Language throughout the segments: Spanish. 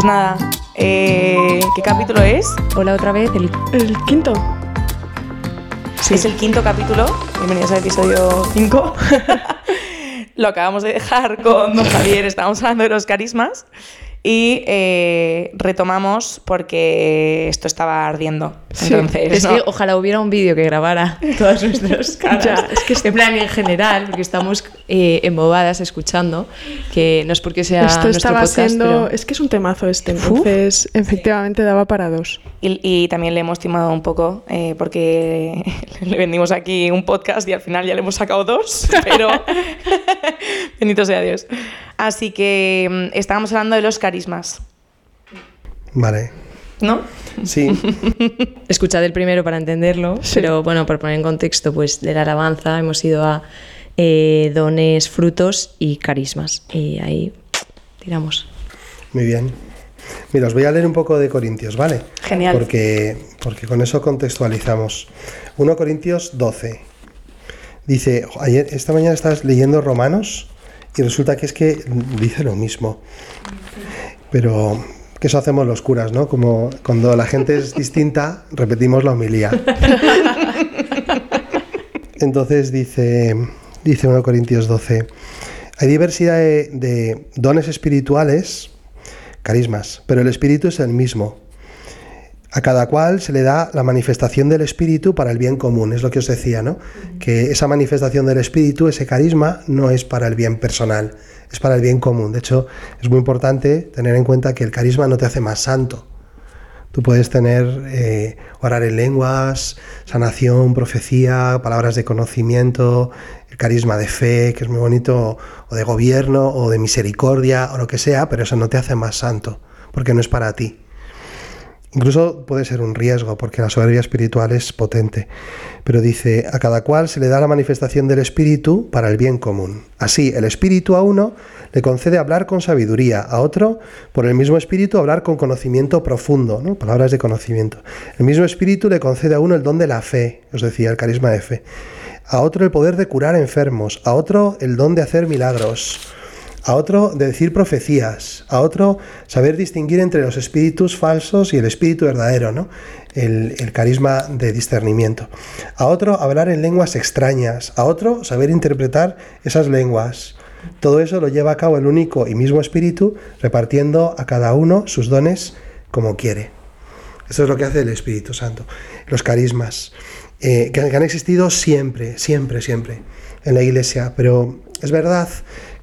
Pues nada, eh, ¿qué capítulo es? Hola otra vez, el, El quinto. Es el quinto capítulo. Bienvenidos al episodio 5. Lo acabamos de dejar con don Javier, estábamos hablando de los carismas. Y eh, retomamos porque esto estaba ardiendo. Sí, Entonces, Es ¿no? que ojalá hubiera un vídeo que grabara todas nuestras caras. Ya, es que en plan en general, porque estamos eh, embobadas escuchando, que no es porque sea Esto nuestro estaba podcast, siendo. pero- Es que es un temazo este, entonces efectivamente daba para dos. Y, y también le hemos timado un poco eh, porque le vendimos aquí un podcast y al final ya le hemos sacado dos, pero bendito sea Dios. Así que mm, estábamos hablando de los carismas, Vale, ¿no? sí, Escuchad el primero para entenderlo, Sí. pero bueno, por poner en contexto, pues de la alabanza hemos ido a eh, dones, frutos y carismas. Y ahí tiramos. muy bien. Mira, os voy a leer un poco de Corintios, ¿vale? Genial. Porque, porque con eso contextualizamos. 1 Corintios 12. Dice, ayer, esta mañana estás leyendo Romanos y resulta que es que dice lo mismo. Pero que eso hacemos los curas, ¿no? Como cuando la gente es distinta, repetimos la homilía. Entonces dice, dice 1 Corintios 12, hay diversidad de, de dones espirituales, carismas, pero el espíritu es el mismo. A cada cual se le da la manifestación del espíritu para el bien común, es lo que os decía, ¿no? Que esa manifestación del espíritu, ese carisma, no es para el bien personal, es para el bien común. De hecho, es muy importante tener en cuenta que el carisma no te hace más santo. Tú puedes tener eh, orar en lenguas, sanación, profecía, palabras de conocimiento, el carisma de fe, que es muy bonito, o de gobierno, o de misericordia, o lo que sea, pero eso no te hace más santo, porque no es para ti. Incluso puede ser un riesgo, porque la soberbia espiritual es potente. Pero dice, a cada cual se le da la manifestación del Espíritu para el bien común. Así, el Espíritu a uno le concede hablar con sabiduría, a otro, por el mismo Espíritu, hablar con conocimiento profundo, ¿no? palabras de conocimiento. El mismo Espíritu le concede a uno el don de la fe, os decía, el carisma de fe. A otro el poder de curar enfermos, a otro el don de hacer milagros a otro de decir profecías, a otro saber distinguir entre los espíritus falsos y el espíritu verdadero, ¿no? El, carisma de discernimiento. A otro hablar en lenguas extrañas, a otro saber interpretar esas lenguas. Todo eso lo lleva a cabo el único y mismo espíritu, repartiendo a cada uno sus dones como quiere. Eso es lo que hace el Espíritu Santo. Los carismas, eh, que han existido siempre, siempre, siempre en la iglesia, pero es verdad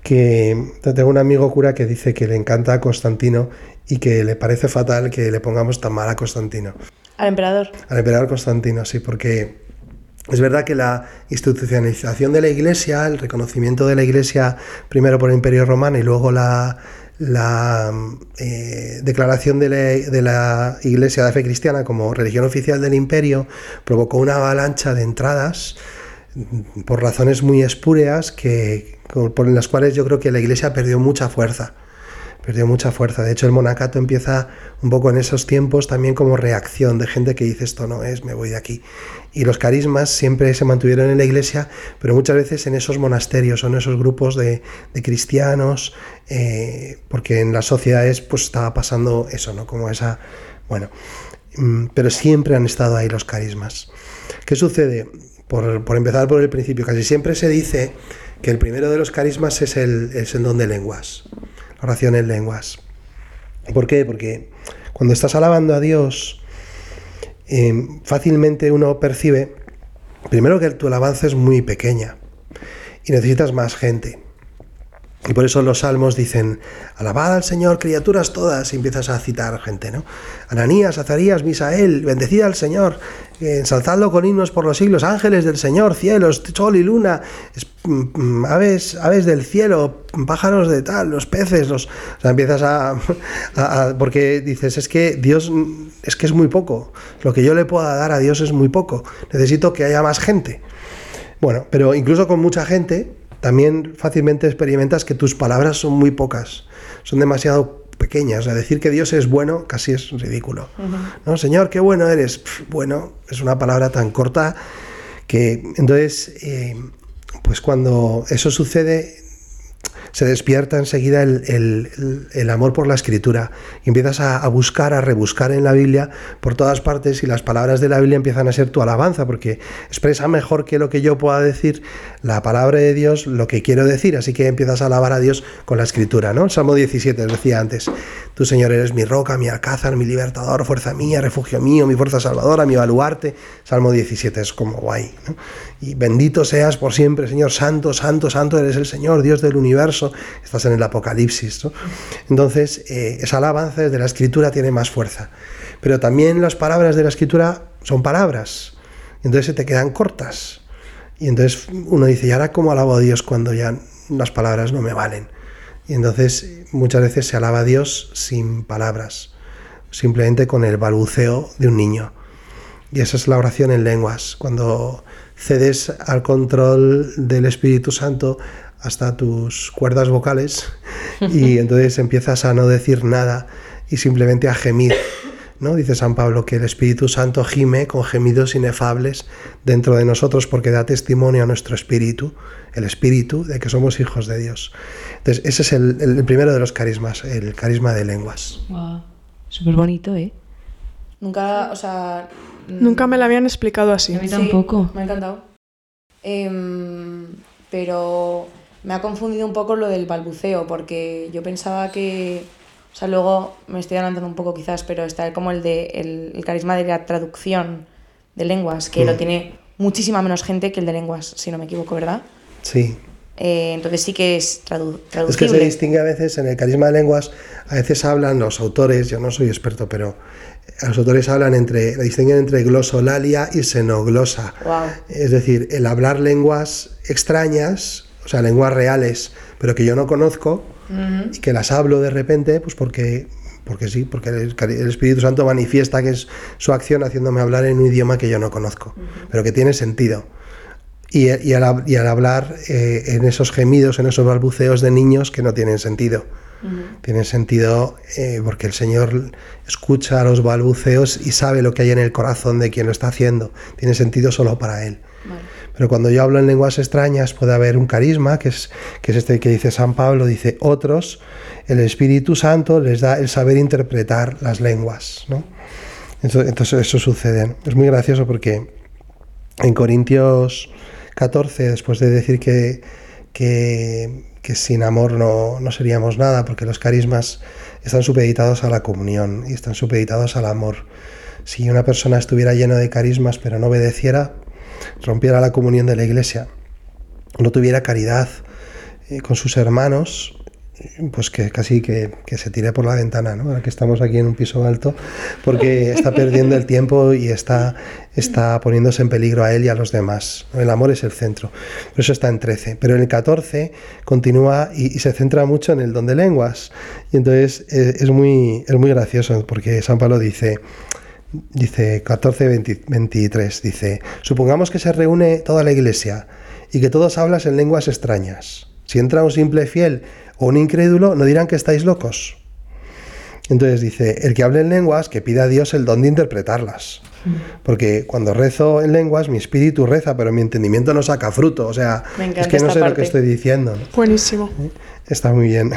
que tengo un amigo cura que dice que le encanta a Constantino y que le parece fatal que le pongamos tan mal a Constantino. Al emperador. Al emperador Constantino, sí, porque es verdad que la institucionalización de la iglesia, el reconocimiento de la iglesia primero por el Imperio Romano y luego la, la eh, declaración de la, de la Iglesia de la Fe Cristiana como religión oficial del imperio provocó una avalancha de entradas por razones muy espúreas que, por las cuales yo creo que la Iglesia perdió mucha fuerza perdió mucha fuerza. De hecho, el monacato empieza un poco en esos tiempos también como reacción de gente que dice esto no es, me voy de aquí. Y los carismas siempre se mantuvieron en la iglesia, pero muchas veces en esos monasterios o en esos grupos de, de cristianos, eh, porque en las sociedades pues estaba pasando eso, ¿no? Como esa, bueno, mm, pero siempre han estado ahí los carismas. ¿Qué sucede? Por, empezar por el principio, casi siempre se dice que el primero de los carismas es el, el don de lenguas la oración en lenguas. ¿Por qué? Porque cuando estás alabando a Dios, eh, fácilmente uno percibe, primero que tu alabanza es muy pequeña y necesitas más gente. Y por eso los salmos dicen, alabad al Señor, criaturas todas, y empiezas a citar gente, ¿no? Ananías, Azarías, Misael, bendecid al Señor, eh, ensalzadlo con himnos por los siglos, ángeles del Señor, cielos, sol y luna, mm, aves, aves del cielo, pájaros de tal, los peces, los... O sea, empiezas a, a, a... Porque dices, es que Dios, es que es muy poco, lo que yo le pueda dar a Dios es muy poco, necesito que haya más gente. Bueno, pero incluso con mucha gente, también fácilmente experimentas que tus palabras son muy pocas, son demasiado pequeñas. O sea, decir que Dios es bueno casi es ridículo. Uh -huh. ¿No? Señor, qué bueno eres. Pff, bueno, es una palabra tan corta que entonces, eh, pues cuando eso sucede, se despierta enseguida el, el- amor por la escritura y empiezas a, buscar, a rebuscar en la Biblia por todas partes y las palabras de la Biblia empiezan a ser tu alabanza porque expresa mejor que lo que yo pueda decir la palabra de Dios, lo que quiero decir, así que empiezas a alabar a Dios con la escritura, ¿no? Salmo 17 os decía antes, tú Señor eres mi roca, mi alcázar, mi libertador, fuerza mía, refugio mío, mi fuerza salvadora, mi baluarte, Salmo 17 es como guay. Y bendito seas por siempre, Señor, santo, santo, santo eres el Señor, Dios del universo, estás en el Apocalipsis, ¿no? Entonces, eh, esa alabanza desde la escritura tiene más fuerza, pero también las palabras de la escritura son palabras, entonces se te quedan cortas. Y entonces uno dice, ¿y ahora cómo alabo a Dios cuando ya las palabras no me valen? Y entonces muchas veces se alaba a Dios sin palabras, simplemente con el balbuceo de un niño. Y esa es la oración en lenguas, cuando cedes al control del Espíritu Santo hasta tus cuerdas vocales y entonces empiezas a no decir nada y simplemente a gemir. ¿no? Dice San Pablo que el Espíritu Santo gime con gemidos inefables dentro de nosotros porque da testimonio a nuestro espíritu, el espíritu de que somos hijos de Dios. Entonces, ese es el, el primero de los carismas, el carisma de lenguas. Wow. Súper bonito, ¿eh? Nunca, o sea... Nunca me la habían explicado así. A mí tampoco. me ha encantado. Em, pero me ha confundido un poco lo del balbuceo, porque yo pensaba que. O sea, luego me estoy adelantando un poco quizás, pero está como el de el, el carisma de la traducción de lenguas, que lo Mm. tiene muchísima menos gente que el de lenguas, si no me equivoco, ¿verdad? Sí, Eh, entonces sí que es tradu Es que traducible. se distingue a veces en el carisma de lenguas, a veces hablan los autores, yo no soy experto, pero los autores hablan entre, distinguen entre glosolalia y xenoglosa. Guau. Es decir, el hablar lenguas extrañas, o sea, lenguas reales, pero que yo no conozco y que las hablo de repente, pues porque, porque sí, porque el, el Espíritu Santo manifiesta que es su acción haciéndome hablar en un idioma que yo no conozco, pero que tiene sentido. Y, y al, hab- y al hablar eh, en esos gemidos, en esos balbuceos de niños que no tienen sentido. Tienen sentido eh, porque el Señor escucha los balbuceos y sabe lo que hay en el corazón de quien lo está haciendo. Tiene sentido solo para Él. Vale. Pero cuando yo hablo en lenguas extrañas puede haber un carisma, que es, que es este que dice San Pablo, dice otros, el Espíritu Santo les da el saber interpretar las lenguas. ¿no? Entonces, entonces eso sucede. Es muy gracioso porque en Corintios 14, después de decir que, que, sin amor no, no seríamos nada, porque los carismas están supeditados a la comunión y están supeditados al amor. Si una persona estuviera llena de carismas pero no obedeciera, rompiera la comunión de la iglesia, no tuviera caridad eh, con sus hermanos, pues que casi que, que se tire por la ventana, ¿no? Ahora que estamos aquí en un piso alto, porque está perdiendo el tiempo y está, está poniéndose en peligro a él y a los demás. El amor es el centro. Por eso está en 13. Pero en el 14 continúa y, y se centra mucho en el don de lenguas. Y entonces eh, es, muy, es muy gracioso, porque San Pablo dice, dice 14, 20 23, dice, supongamos que se reúne toda la iglesia y que todos hablas en lenguas extrañas. Si entra un simple fiel o un incrédulo, no dirán que estáis locos. Entonces dice, el que hable en lenguas, que pida a Dios el don de interpretarlas. Porque cuando rezo en lenguas, mi espíritu reza, pero mi entendimiento no saca fruto. O sea, es que no sé lo que estoy diciendo. Buenísimo. Está muy bien.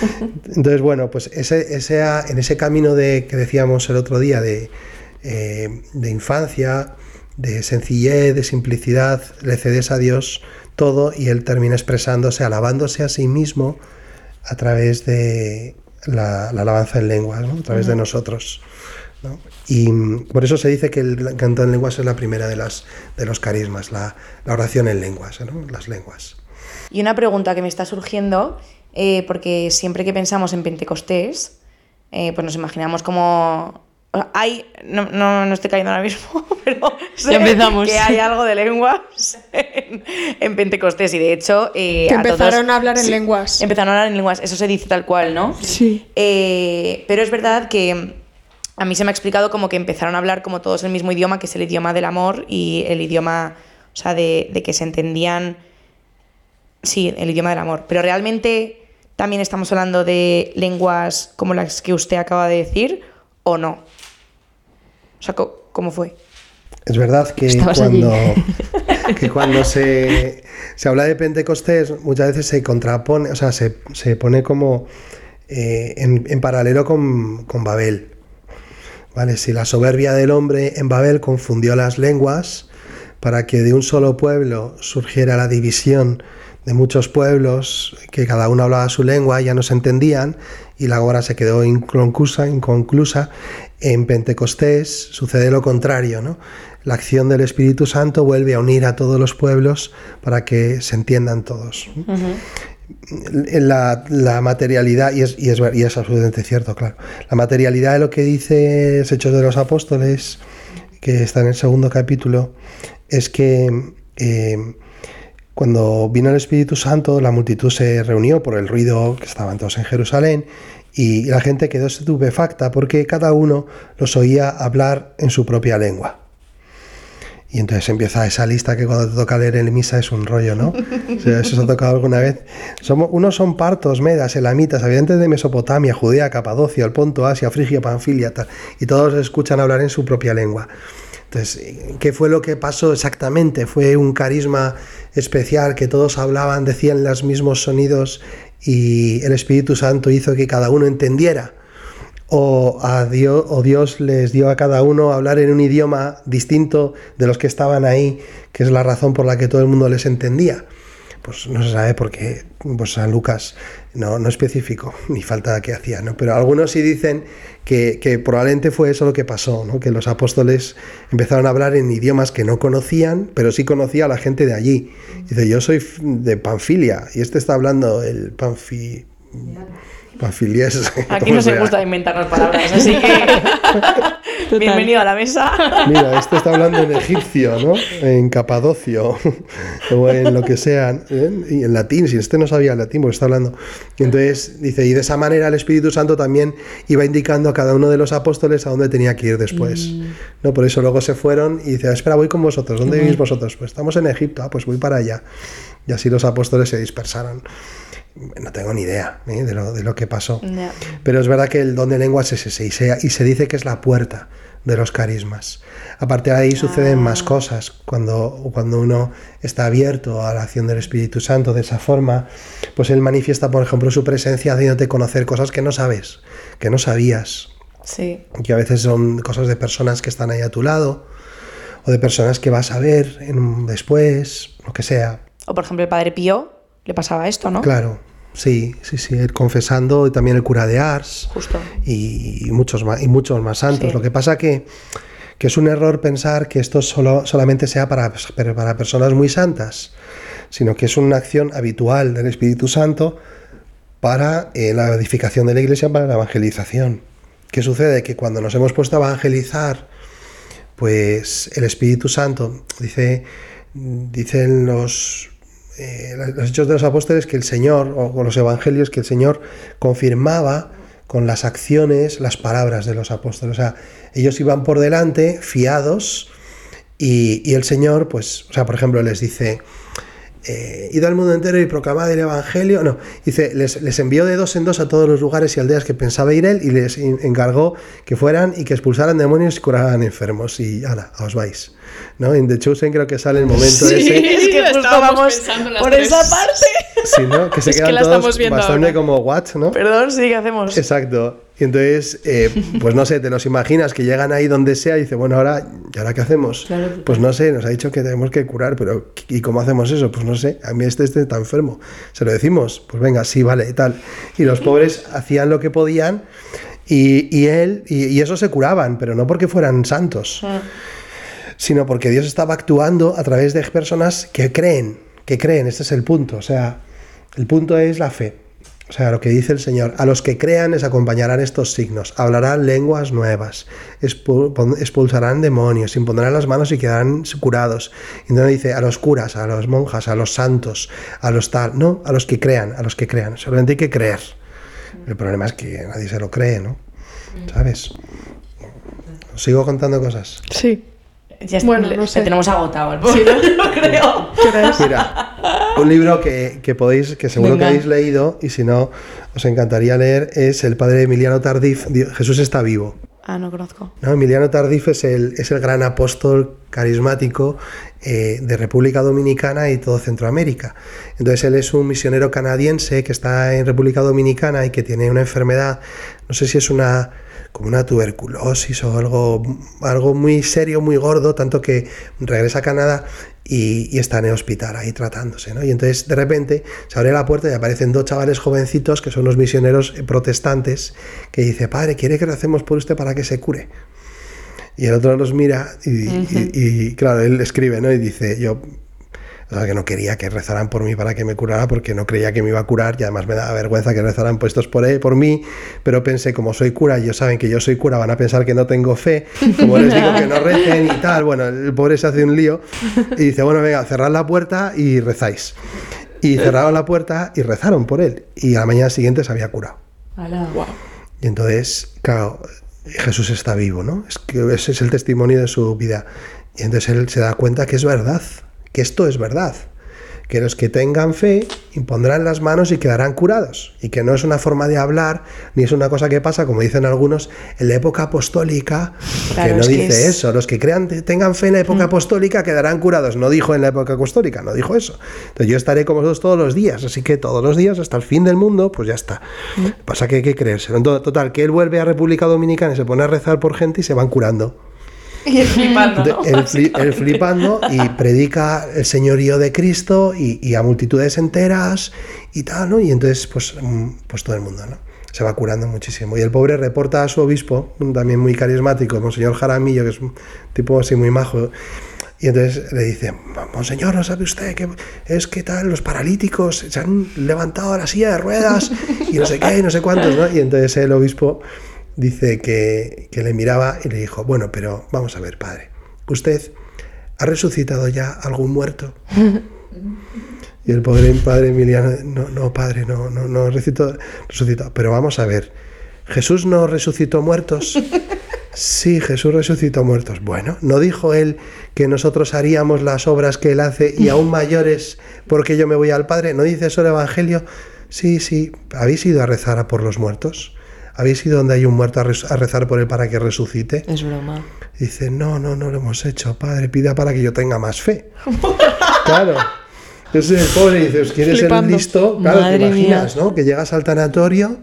Entonces, bueno, pues ese, ese, en ese camino de, que decíamos el otro día de, eh, de infancia, de sencillez, de simplicidad, le cedes a Dios todo y Él termina expresándose, alabándose a sí mismo a través de la, la alabanza en lenguas, ¿no? a través de nosotros. ¿no? Y mm, por eso se dice que el canto en lenguas es la primera de, las, de los carismas, la, la oración en lenguas, ¿no? las lenguas. Y una pregunta que me está surgiendo, eh, porque siempre que pensamos en Pentecostés, eh, pues nos imaginamos como... Hay, no, no, no estoy cayendo ahora mismo, pero sé empezamos. que hay algo de lenguas en, en Pentecostés y de hecho... eh, Que a todos- empezaron a hablar en sí, lenguas. Empezaron a hablar en lenguas, eso se dice tal cual, ¿no? Sí. Eh, pero es verdad que a mí se me ha explicado como que empezaron a hablar como todos el mismo idioma, que es el idioma del amor y el idioma, o sea, de, de que se entendían, sí, el idioma del amor. Pero realmente también estamos hablando de lenguas como las que usted acaba de decir o no. O sea, ¿cómo fue? Es verdad que Estabas cuando, que cuando se, se habla de Pentecostés, muchas veces se contrapone, o sea, se, se pone como eh, en, en paralelo con, con Babel. ¿Vale? Si la soberbia del hombre en Babel confundió las lenguas para que de un solo pueblo surgiera la división de muchos pueblos, que cada uno hablaba su lengua, ya no se entendían, y la obra se quedó inconclusa, inconclusa. En Pentecostés sucede lo contrario, ¿no? La acción del Espíritu Santo vuelve a unir a todos los pueblos para que se entiendan todos. La, la materialidad, y es, y, es, y es absolutamente cierto, claro, la materialidad de lo que dice Hechos de los Apóstoles, que está en el segundo capítulo, es que eh, cuando vino el Espíritu Santo, la multitud se reunió por el ruido que estaban todos en Jerusalén y la gente quedó estupefacta porque cada uno los oía hablar en su propia lengua. Y entonces empieza esa lista que cuando te toca leer en misa es un rollo, ¿no? O sea, ¿Eso os ha tocado alguna vez? Somos, unos son partos, medas, elamitas, habitantes de Mesopotamia, Judea, Capadocia, el Ponto, Asia, Frigia, Panfilia, tal. Y todos escuchan hablar en su propia lengua. Entonces, ¿qué fue lo que pasó exactamente? ¿Fue un carisma especial que todos hablaban, decían los mismos sonidos y el Espíritu Santo hizo que cada uno entendiera? O, a Dios, o Dios les dio a cada uno hablar en un idioma distinto de los que estaban ahí, que es la razón por la que todo el mundo les entendía. Pues no se sabe porque pues San Lucas no, no especificó, ni falta que hacía, ¿no? Pero algunos sí dicen que, que probablemente fue eso lo que pasó, ¿no? Que los apóstoles empezaron a hablar en idiomas que no conocían, pero sí conocía a la gente de allí. Dice, yo soy de Panfilia, y este está hablando el Panfi... Panfiliés. Aquí no se gusta inventarnos palabras, así que bienvenido a la mesa. Mira, este está hablando en egipcio, ¿no? En capadocio, o en lo que sea, ¿eh? y en latín, si este no sabía latín, porque está hablando. Entonces dice, y de esa manera el Espíritu Santo también iba indicando a cada uno de los apóstoles a dónde tenía que ir después. ¿no? Por eso luego se fueron y dice, espera, voy con vosotros, ¿dónde vivís vosotros? Pues estamos en Egipto, ah, pues voy para allá. Y así los apóstoles se dispersaron. No tengo ni idea ¿eh? de, lo, de lo que pasó. Pero es verdad que el don de lenguas es ese y se, y se dice que es la puerta de los carismas. Aparte de ahí suceden más cosas cuando, cuando uno está abierto a la acción del Espíritu Santo de esa forma, pues él manifiesta, por ejemplo, su presencia haciéndote conocer cosas que no sabes, que no sabías, Sí. que a veces son cosas de personas que están ahí a tu lado o de personas que vas a ver en después, lo que sea. O por ejemplo, el padre Pío le pasaba esto, ¿no? Claro, sí, sí, sí, el confesando y también el cura de Ars. Justo. y muchos más, y muchos más santos. Sí. Lo que pasa que, que es un error pensar que esto solo, solamente sea para, para personas muy santas, sino que es una acción habitual del Espíritu Santo para eh, la edificación de la iglesia, para la evangelización. ¿Qué sucede? Que cuando nos hemos puesto a evangelizar, pues el Espíritu Santo dice, dicen los, eh, los hechos de los apóstoles que el Señor, o los evangelios, que el Señor confirmaba con las acciones las palabras de los apóstoles. O sea, ellos iban por delante, fiados, y, el Señor, pues, o sea, por ejemplo, les dice, eh, id al mundo entero y proclamad el Evangelio. No, dice, les, les envió de dos en dos a todos los lugares y aldeas que pensaba ir él y les en- encargó que fueran y que expulsaran demonios y curaran enfermos. Y ahora, os vais. ¿No? En The Chosen creo que sale el momento Sí. ese. Es que justo vamos por tres. esa parte. Sí, ¿no? Que se Es que quedan la todos estamos viendo bastante ahora. como what, ¿no? Perdón, sí, ¿qué hacemos? Exacto. Y entonces, eh, pues no sé, te los imaginas que llegan ahí donde sea y dice, bueno, ahora, ¿y ahora qué hacemos? Claro. Pues no sé, nos ha dicho que tenemos que curar, pero ¿y cómo hacemos eso? Pues no sé, a mí este, este está enfermo. ¿Se lo decimos? Pues venga, sí, vale, y tal. Y los pobres hacían lo que podían y, y él, y, y eso se curaban, pero no porque fueran santos, sino porque Dios estaba actuando a través de personas que creen, que creen, este es el punto. O sea, el punto es la fe. O sea, lo que dice el Señor, a los que crean les acompañarán estos signos, hablarán lenguas nuevas, expulsarán demonios, impondrán las manos y quedarán curados. Y no dice a los curas, a los monjas, a los santos, a los tal, no, a los que crean, a los que crean, solamente hay que creer. El problema es que nadie se lo cree, ¿no? ¿Sabes? ¿Os sigo contando cosas? Sí. Ya Bueno, le- no sé. le tenemos agotado el pobre, yo creo. Mira, un libro que, que podéis, que seguro Venga. que habéis leído, y si no, os encantaría leer, es El Padre Emiliano Tardif, Di- Jesús está vivo. Ah, no conozco. No, Emiliano Tardif es el, es el gran apóstol carismático eh, de República Dominicana y todo Centroamérica. Entonces él es un misionero canadiense que está en República Dominicana y que tiene una enfermedad, no sé si es una como una tuberculosis o algo, algo muy serio, muy gordo, tanto que regresa a Canadá y, y, está en el hospital ahí tratándose, ¿no? Y entonces de repente se abre la puerta y aparecen dos chavales jovencitos que son los misioneros protestantes que dice, padre, ¿quiere que lo hacemos por usted para que se cure? Y el otro los mira y, y, y, claro, él escribe, ¿no? Y dice, yo que no quería que rezaran por mí para que me curara porque no creía que me iba a curar y además me daba vergüenza que rezaran puestos por, él, por mí, pero pensé como soy cura ellos saben que yo soy cura, van a pensar que no tengo fe, como les digo que no recen y tal, bueno, el pobre se hace un lío y dice, bueno, venga, cerrad la puerta y rezáis. Y cerraron la puerta y rezaron por él y a la mañana siguiente se había curado. Wow. Y entonces, claro, Jesús está vivo, ¿no? Es que ese es el testimonio de su vida. Y entonces él se da cuenta que es verdad que esto es verdad, que los que tengan fe impondrán las manos y quedarán curados, y que no es una forma de hablar, ni es una cosa que pasa, como dicen algunos, en la época apostólica, claro, que no dice que es... eso, los que crean, tengan fe en la época mm. apostólica quedarán curados, no dijo en la época apostólica, no dijo eso. Entonces yo estaré con vosotros todos los días, así que todos los días hasta el fin del mundo, pues ya está. Mm. Pasa que hay que creerse. Total, que él vuelve a República Dominicana y se pone a rezar por gente y se van curando. Y él flipando, ¿no? él, fli él, flipando y predica el señorío de Cristo y, y, a multitudes enteras y tal, ¿no? Y entonces, pues, pues todo el mundo, ¿no? Se va curando muchísimo. Y el pobre reporta a su obispo, también muy carismático, Monseñor Jaramillo, que es un tipo así muy majo. Y entonces le dice, Monseñor, ¿no sabe usted que es que tal, los paralíticos se han levantado a la silla de ruedas y no sé qué, y no sé cuántos, ¿no? Y entonces el obispo dice que, que, le miraba y le dijo, bueno, pero vamos a ver, padre, ¿usted ha resucitado ya algún muerto? y el pobre padre Emiliano, no, no, padre, no, no, no resucitó, resucitó. Pero vamos a ver, ¿Jesús no resucitó muertos? Sí, Jesús resucitó muertos. Bueno, ¿no dijo él que nosotros haríamos las obras que él hace y aún mayores porque yo me voy al Padre? ¿No dice eso el Evangelio? Sí, sí, ¿habéis ido a rezar a por los muertos? ¿Habéis ido donde hay un muerto a, rezar por él para que resucite? Es broma. Dice, no, no, no lo hemos hecho, padre, pida para que yo tenga más fe. claro. Entonces el pobre dice, ¿os quieres ser listo? Claro, Madre te imaginas, mía. ¿no? Que llegas al tanatorio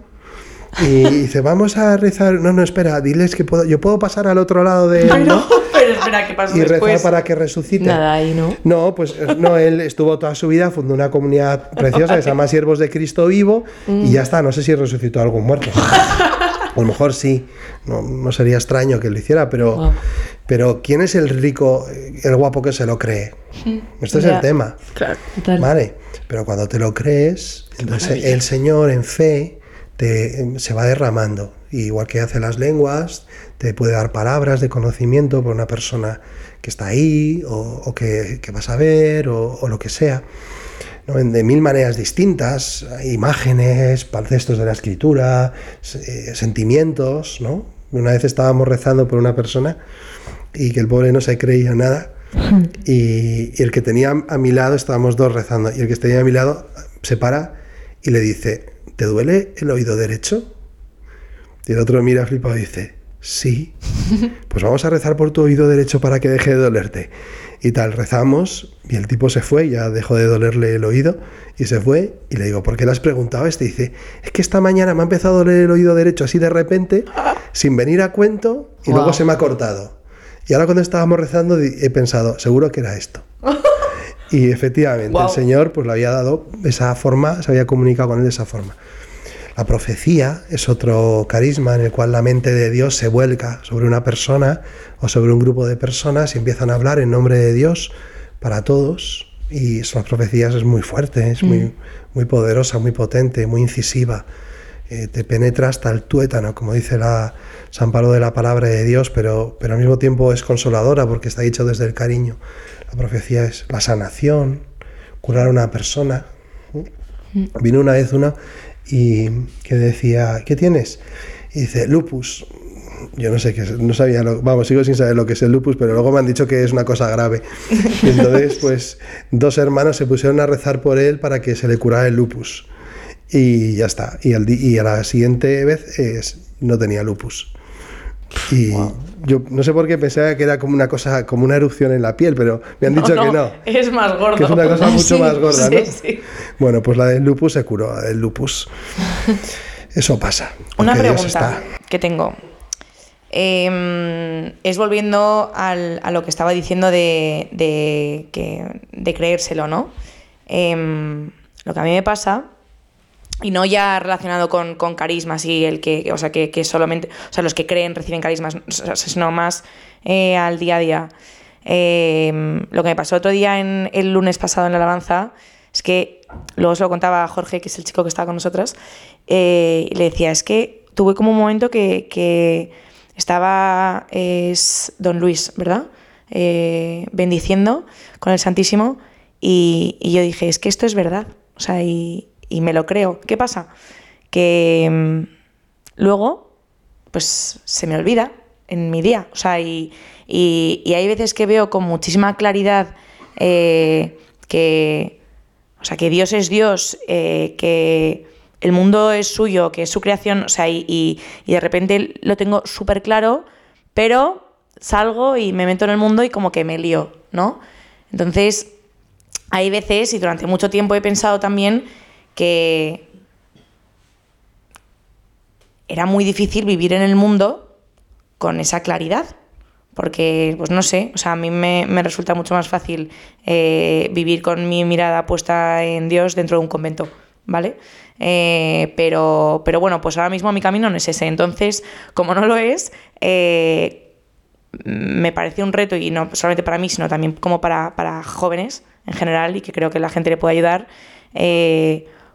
y dice, vamos a rezar. No, no, espera, diles que puedo, yo puedo pasar al otro lado de. No, pero espera, ¿qué pasa y después? rezar para que resucite. Nada ahí, ¿no? No, pues no, él estuvo toda su vida, fundó una comunidad preciosa que se llama Siervos de Cristo Vivo y ya está, no sé si resucitó a algún muerto. A lo mejor sí, no, no, sería extraño que lo hiciera, pero, Wow. pero ¿quién es el rico, el guapo que se lo cree? Este es el tema. Claro. Total. Vale, pero cuando te lo crees, entonces el Señor en fe te, se va derramando. Igual que hace las lenguas, te puede dar palabras de conocimiento por una persona que está ahí o, o que, que vas a ver o, o lo que sea. de mil maneras distintas, imágenes, palcestos de la escritura, eh, sentimientos, ¿no? Una vez estábamos rezando por una persona y que el pobre no se creía nada y, y el que tenía a mi lado, estábamos dos rezando, y el que tenía a mi lado se para y le dice, ¿te duele el oído derecho? Y el otro mira flipado y dice, sí, pues vamos a rezar por tu oído derecho para que deje de dolerte. Y tal, rezamos y el tipo se fue, ya dejó de dolerle el oído y se fue. Y le digo, ¿por qué le has preguntado? Este dice, es que esta mañana me ha empezado a doler el oído derecho así de repente, sin venir a cuento, y luego se me ha cortado. Y ahora cuando estábamos rezando he pensado, seguro que era esto. Y efectivamente, el Señor pues le había dado esa forma, se había comunicado con él de esa forma. La profecía es otro carisma en el cual la mente de Dios se vuelca sobre una persona o sobre un grupo de personas y empiezan a hablar en nombre de Dios para todos. Y las profecías es muy fuerte, es muy, muy poderosa, muy potente, muy incisiva. Eh, te penetra hasta el tuétano, como dice la San Pablo de la palabra de Dios, pero, pero al mismo tiempo es consoladora porque está dicho desde el cariño. La profecía es la sanación, curar a una persona. Vino una vez una y que decía, ¿qué tienes? Y dice, lupus. Yo no sé qué es, no sabía, lo- vamos, sigo sin saber lo que es el lupus, pero luego me han dicho que es una cosa grave. Y entonces, pues, dos hermanos se pusieron a rezar por él para que se le curara el lupus. Y ya está. Y, al y a la siguiente vez es, no tenía lupus. Y yo no sé por qué pensaba que era como una cosa, como una erupción en la piel, pero me han dicho que no. Es más gordo. Que es una cosa mucho Sí, más gorda, sí, ¿no? sí. Bueno, pues la del lupus se curó, la del lupus. Eso pasa. Una pregunta está. que tengo. Eh, es volviendo al- a lo que estaba diciendo de, de, que- de creérselo, ¿no? Eh, lo que a mí me pasa, y no ya relacionado con, con carismas y el que, o sea, que, que solamente, o sea, los que creen reciben carismas, sino más eh, al día a día. Eh, lo que me pasó otro día en el lunes pasado en la alabanza es que luego se lo contaba Jorge, que es el chico que estaba con nosotras, eh, y le decía, es que tuve como un momento que, que estaba es Don Luis, ¿verdad? Eh, bendiciendo con el Santísimo y, y yo dije, es que esto es verdad, o sea, y, y me lo creo. ¿Qué pasa? Que mm, luego, pues se me olvida en mi día, o sea, y, y- hay veces que veo con muchísima claridad eh, que, o sea, que Dios es Dios, eh, que el mundo es suyo, que es su creación, o sea, y, y- y de repente lo tengo súper claro, pero salgo y me meto en el mundo y como que me lío, ¿no? Entonces, hay veces, y durante mucho tiempo he pensado también, que era muy difícil vivir en el mundo con esa claridad. Porque, pues no sé, o sea, a mí me, me resulta mucho más fácil eh, vivir con mi mirada puesta en Dios dentro de un convento, ¿vale? Eh, pero, pero bueno, pues ahora mismo mi camino no es ese. Entonces, como no lo es, eh, me parece un reto, y no solamente para mí, sino también como para, para jóvenes en general, y que creo que la gente le puede ayudar,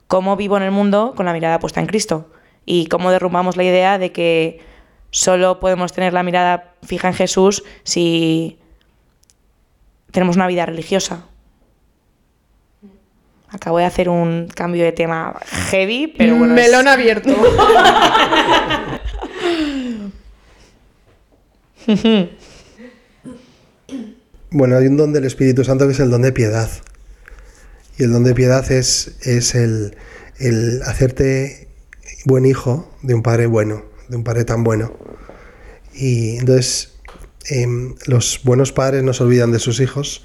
cómo vivo en el mundo con la mirada puesta en Cristo. Y cómo derrumbamos la idea de que solo podemos tener la mirada fija en Jesús si tenemos una vida religiosa. Acabo de hacer un cambio de tema heavy, pero bueno. es- Melón abierto. Bueno, hay un don del Espíritu Santo que es el don de piedad. Y el don de piedad es, es el, el hacerte buen hijo de un padre bueno, de un padre tan bueno. Y entonces em, los buenos padres no se olvidan de sus hijos,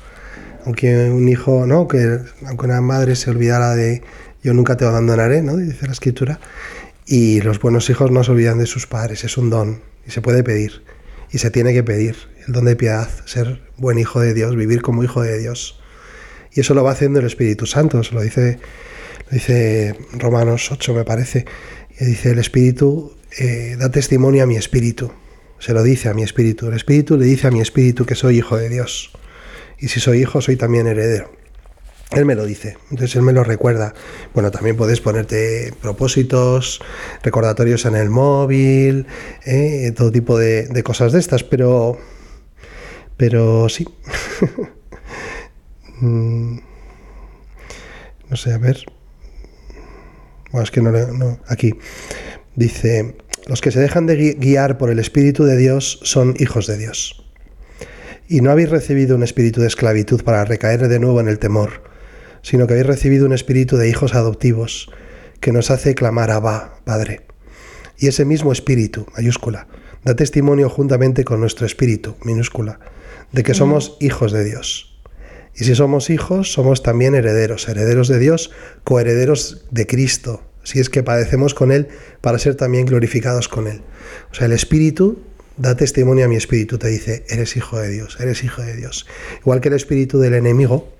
aunque un hijo, ¿no? Que, aunque una madre se olvidara de yo nunca te abandonaré, ¿no? Dice la escritura. Y los buenos hijos no se olvidan de sus padres, es un don y se puede pedir y se tiene que pedir el don de piedad, ser buen hijo de Dios, vivir como hijo de Dios. Y eso lo va haciendo el Espíritu Santo, se lo dice, lo dice Romanos 8, me parece. Y dice, el Espíritu eh, da testimonio a mi espíritu, se lo dice a mi espíritu. El Espíritu le dice a mi espíritu que soy hijo de Dios. Y si soy hijo, soy también heredero. Él me lo dice, entonces él me lo recuerda. Bueno, también puedes ponerte propósitos, recordatorios en el móvil, eh, todo tipo de, de cosas de estas, pero, pero sí. Mm, no sé, a ver. Bueno, es que no, le- no. Aquí dice: Los que se dejan de gui- guiar por el Espíritu de Dios son hijos de Dios. Y no habéis recibido un espíritu de esclavitud para recaer de nuevo en el temor, sino que habéis recibido un espíritu de hijos adoptivos que nos hace clamar Abba, Padre. Y ese mismo espíritu, mayúscula, da testimonio juntamente con nuestro espíritu, minúscula, de que somos hijos de Dios. Y si somos hijos, somos también herederos, herederos de Dios, coherederos de Cristo, si es que padecemos con Él para ser también glorificados con Él. O sea, el Espíritu da testimonio a mi espíritu, te dice, eres hijo de Dios, eres hijo de Dios. Igual que el espíritu del enemigo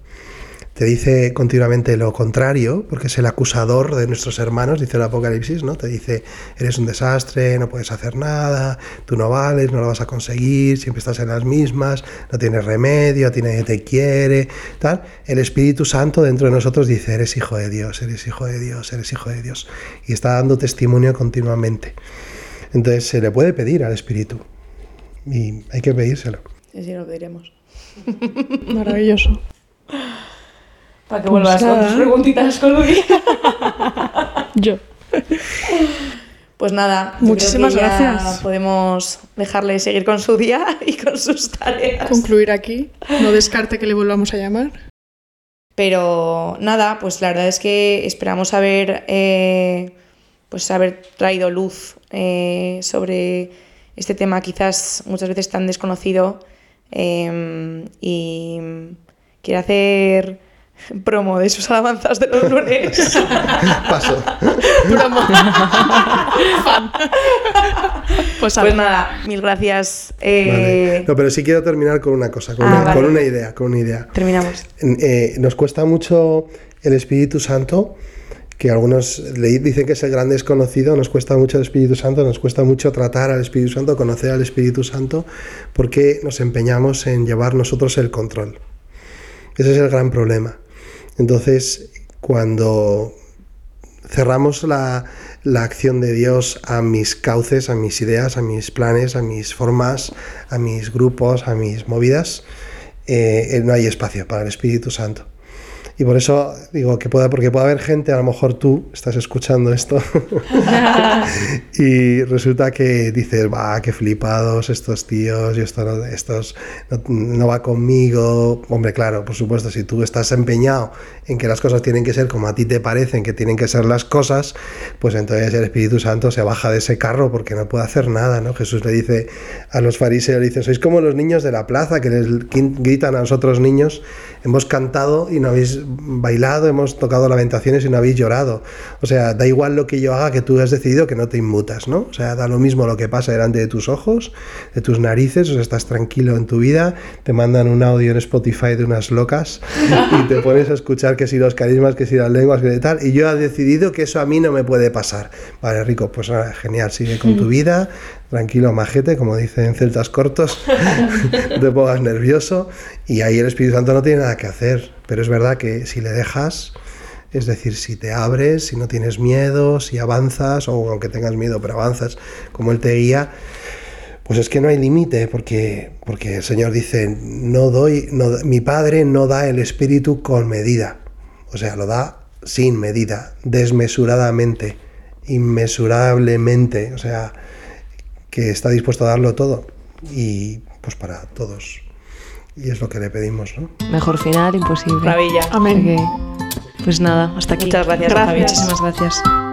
te dice continuamente lo contrario, porque es el acusador de nuestros hermanos, dice el Apocalipsis, ¿no? Te dice, eres un desastre, no puedes hacer nada, tú no vales, no lo vas a conseguir, siempre estás en las mismas, no tienes remedio, a ti nadie te quiere, tal. El Espíritu Santo dentro de nosotros dice, eres hijo de Dios, eres hijo de Dios, eres hijo de Dios. Y está dando testimonio continuamente. Entonces se le puede pedir al Espíritu. Y hay que pedírselo. Sí, sí, lo pediremos. Maravilloso. Para que vuelvas con nada. tus preguntitas con Luis. Yo. Pues nada, Muchísimas creo que ya gracias. Podemos dejarle seguir con su día y con sus tareas. Concluir aquí. No descarte que le volvamos a llamar. Pero nada, pues la verdad es que esperamos haber, eh, pues haber traído luz eh, sobre este tema quizás muchas veces tan desconocido eh, y quiere hacer promo de sus alabanzas de los lunes. Paso. promo. pues, pues nada, mil gracias. Eh, Vale. No, pero sí quiero terminar con una cosa, con, Ah, una, vale. con una idea, con una idea. Terminamos. Eh, nos cuesta mucho el Espíritu Santo, que algunos le dicen que es el gran desconocido, nos cuesta mucho el Espíritu Santo, nos cuesta mucho tratar al Espíritu Santo, conocer al Espíritu Santo, porque nos empeñamos en llevar nosotros el control. Ese es el gran problema. Entonces, cuando cerramos la, la acción de Dios a mis cauces, a mis ideas, a mis planes, a mis formas, a mis grupos, a mis movidas, eh, no hay espacio para el Espíritu Santo. Y por eso digo que pueda, porque puede haber gente, a lo mejor tú estás escuchando esto y resulta que dices, va, qué flipados estos tíos y esto no, estos no, no va conmigo. Hombre, claro, por supuesto, si tú estás empeñado en que las cosas tienen que ser como a ti te parecen que tienen que ser las cosas, pues entonces el Espíritu Santo se baja de ese carro porque no puede hacer nada, ¿no? Jesús le dice a los fariseos, le dice, sois como los niños de la plaza que les gritan a los otros niños, hemos cantado y no habéis bailado, hemos tocado lamentaciones y no habéis llorado. O sea, da igual lo que yo haga que tú has decidido que no te inmutas, ¿no? O sea, da lo mismo lo que pasa delante de tus ojos, de tus narices, o sea, estás tranquilo en tu vida, te mandan un audio en Spotify de unas locas y te pones a escuchar que si los carismas, que si las lenguas, que tal, y yo he decidido que eso a mí no me puede pasar. Vale, Rico, pues nada, genial, sigue con tu vida, tranquilo, majete, como dicen celtas cortos, te pongas nervioso, y ahí el Espíritu Santo no tiene nada que hacer, pero es verdad que si le dejas, es decir, si te abres, si no tienes miedo, si avanzas, o aunque tengas miedo, pero avanzas como Él te guía, pues es que no hay límite, porque, porque el Señor dice, no doy, no, mi Padre no da el Espíritu con medida, o sea, lo da sin medida, desmesuradamente, inmesurablemente, o sea, que está dispuesto a darlo todo, y pues para todos. Y es lo que le pedimos, ¿no? Mejor final imposible. Maravilla. Amén. Pues nada, hasta aquí. Muchas gracias, Gracias. Muchísimas gracias.